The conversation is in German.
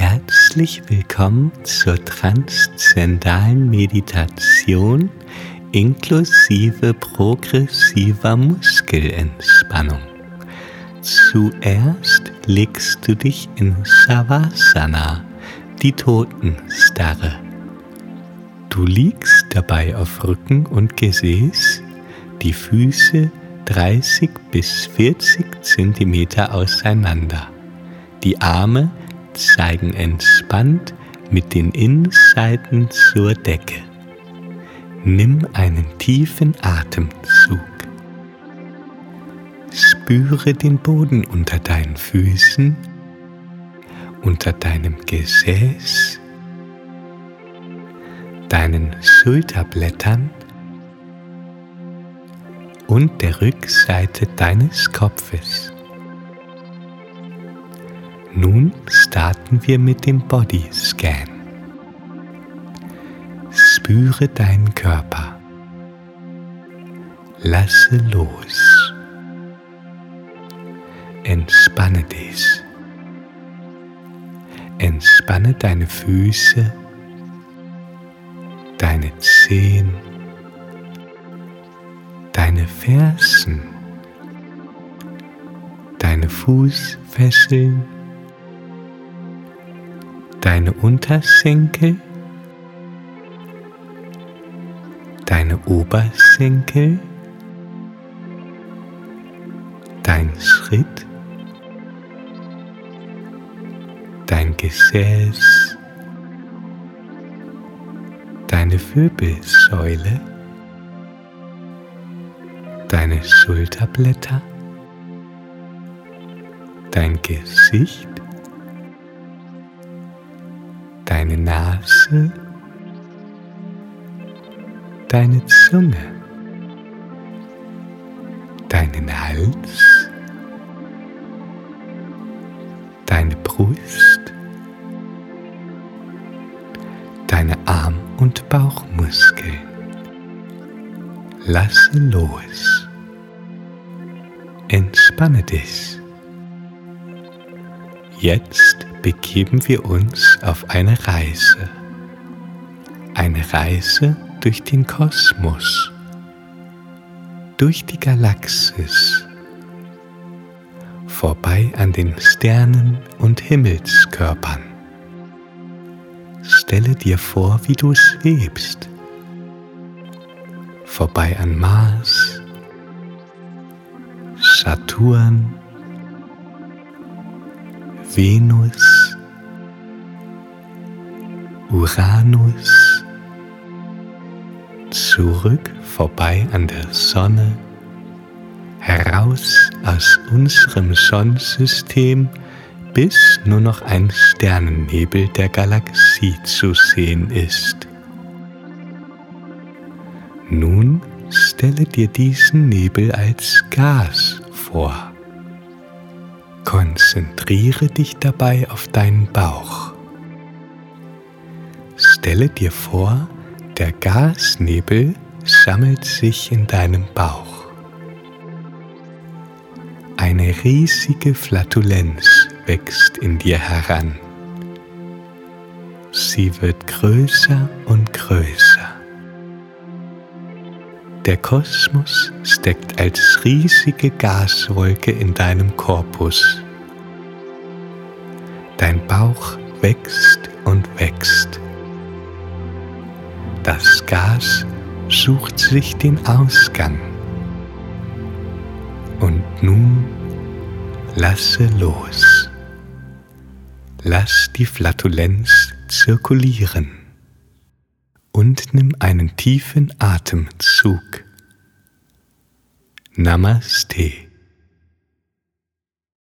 Herzlich willkommen zur transzendalen Meditation inklusive progressiver Muskelentspannung. Zuerst legst du dich in Savasana, die Totenstarre. Du liegst dabei auf Rücken und Gesäß, die Füße 30 bis 40 Zentimeter auseinander. Die Arme zeigen entspannt mit den Innenseiten zur Decke. Nimm einen tiefen Atemzug. Spüre den Boden unter deinen Füßen, unter deinem Gesäß, deinen Schulterblättern und der Rückseite deines Kopfes. Nun starten wir mit dem Body Scan. Spüre deinen Körper. Lasse los. Entspanne dich. Entspanne deine Füße, deine Zehen, deine Fersen, deine Fußfesseln, deine Unterschenkel, deine Oberschenkel, dein Schritt, dein Gesäß, deine Wirbelsäule, deine Schulterblätter, dein Gesicht, deine Nase, deine Zunge, deinen Hals, deine Brust, deine Arm- und Bauchmuskeln. Lasse los. Entspanne dich. Jetzt begeben wir uns auf eine Reise. Eine Reise durch den Kosmos, durch die Galaxis, vorbei an den Sternen und Himmelskörpern. Stelle dir vor, wie du schwebst, vorbei an Mars, Saturn, Venus, Uranus, zurück vorbei an der Sonne, heraus aus unserem Sonnensystem, bis nur noch ein Sternennebel der Galaxie zu sehen ist. Nun stelle dir diesen Nebel als Gas vor. Konzentriere dich dabei auf deinen Bauch. Stelle dir vor, der Gasnebel sammelt sich in deinem Bauch. Eine riesige Flatulenz wächst in dir heran. Sie wird größer und größer. Der Kosmos steckt als riesige Gaswolke in deinem Korpus. Dein Bauch wächst und wächst. Das Gas sucht sich den Ausgang. Und nun lasse los. Lass die Flatulenz zirkulieren und nimm einen tiefen Atemzug. Namaste.